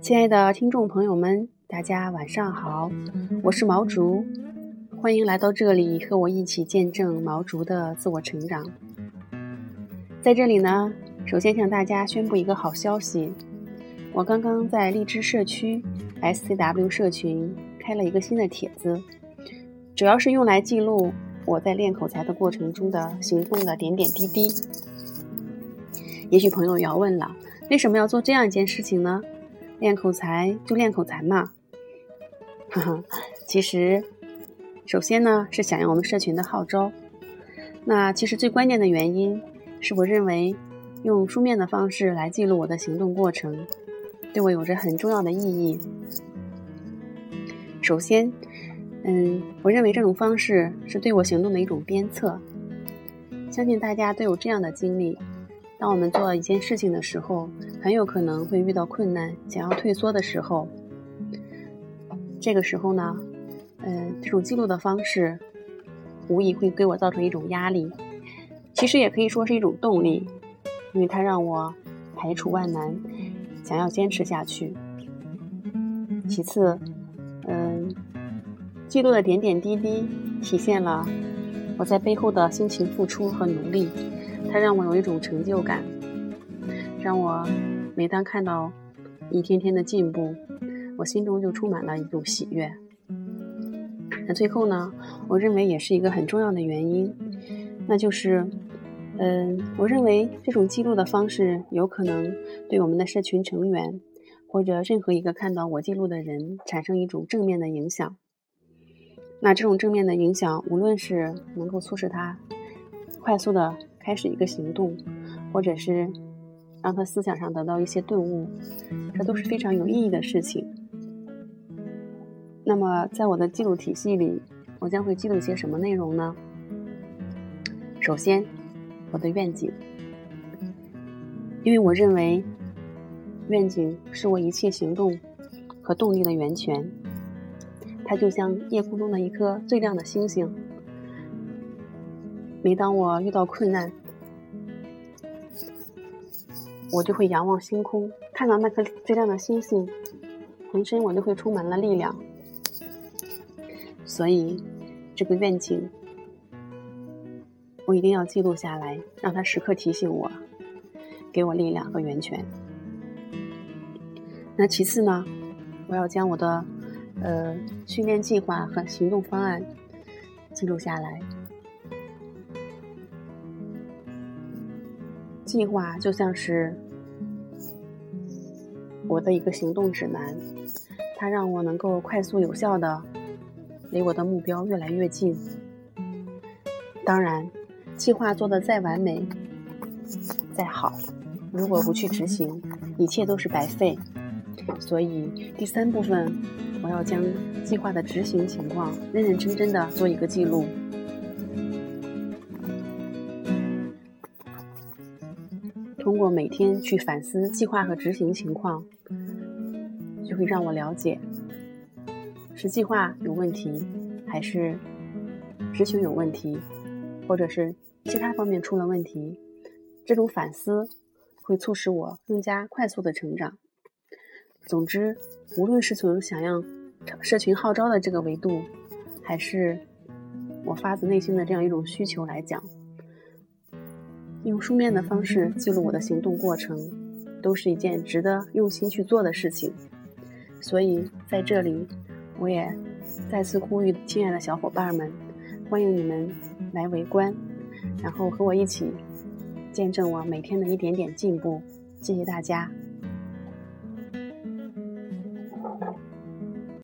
亲爱的听众朋友们，大家晚上好，我是毛竹，欢迎来到这里和我一起见证毛竹的自我成长。在这里呢，首先向大家宣布一个好消息，我刚刚在荔枝社区 SCW 社群开了一个新的帖子，主要是用来记录我在练口才的过程中的行动的点点滴滴。也许朋友要问了，为什么要做这样一件事情呢？练口才就练口才嘛，哈哈。其实，首先呢是响应我们社群的号召。那其实最关键的原因是我认为，用书面的方式来记录我的行动过程，对我有着很重要的意义。首先，嗯，我认为这种方式是对我行动的一种鞭策。相信大家都有这样的经历。当我们做一件事情的时候，很有可能会遇到困难，想要退缩的时候，这个时候呢，嗯，这种记录的方式，无疑会给我造成一种压力，其实也可以说是一种动力，因为它让我排除万难，想要坚持下去。其次，嗯，记录的点点滴滴，体现了我在背后的辛勤付出和努力。它让我有一种成就感，让我每当看到一天天的进步，我心中就充满了一种喜悦。那最后呢，我认为也是一个很重要的原因，那就是，嗯，我认为这种记录的方式有可能对我们的社群成员或者任何一个看到我记录的人产生一种正面的影响。那这种正面的影响，无论是能够促使他快速的。开始一个行动，或者是让他思想上得到一些顿悟，这都是非常有意义的事情。那么，在我的记录体系里，我将会记录些什么内容呢？首先，我的愿景，因为我认为愿景是我一切行动和动力的源泉，它就像夜空中的一颗最亮的星星。每当我遇到困难，我就会仰望星空，看到那颗最亮的星星，浑身我就会充满了力量。所以，这个愿景我一定要记录下来，让它时刻提醒我，给我力量和源泉。那其次呢，我要将我的呃训练计划和行动方案记录下来。计划就像是我的一个行动指南，它让我能够快速有效的离我的目标越来越近。当然，计划做的再完美、再好，如果不去执行，一切都是白费。所以，第三部分我要将计划的执行情况认认真真的做一个记录。通过每天去反思计划和执行情况，就会让我了解是计划有问题，还是执行有问题，或者是其他方面出了问题。这种反思会促使我更加快速的成长。总之，无论是从想要社群号召的这个维度，还是我发自内心的这样一种需求来讲。用书面的方式记录我的行动过程，都是一件值得用心去做的事情。所以在这里，我也再次呼吁亲爱的小伙伴们，欢迎你们来围观，然后和我一起见证我每天的一点点进步。谢谢大家。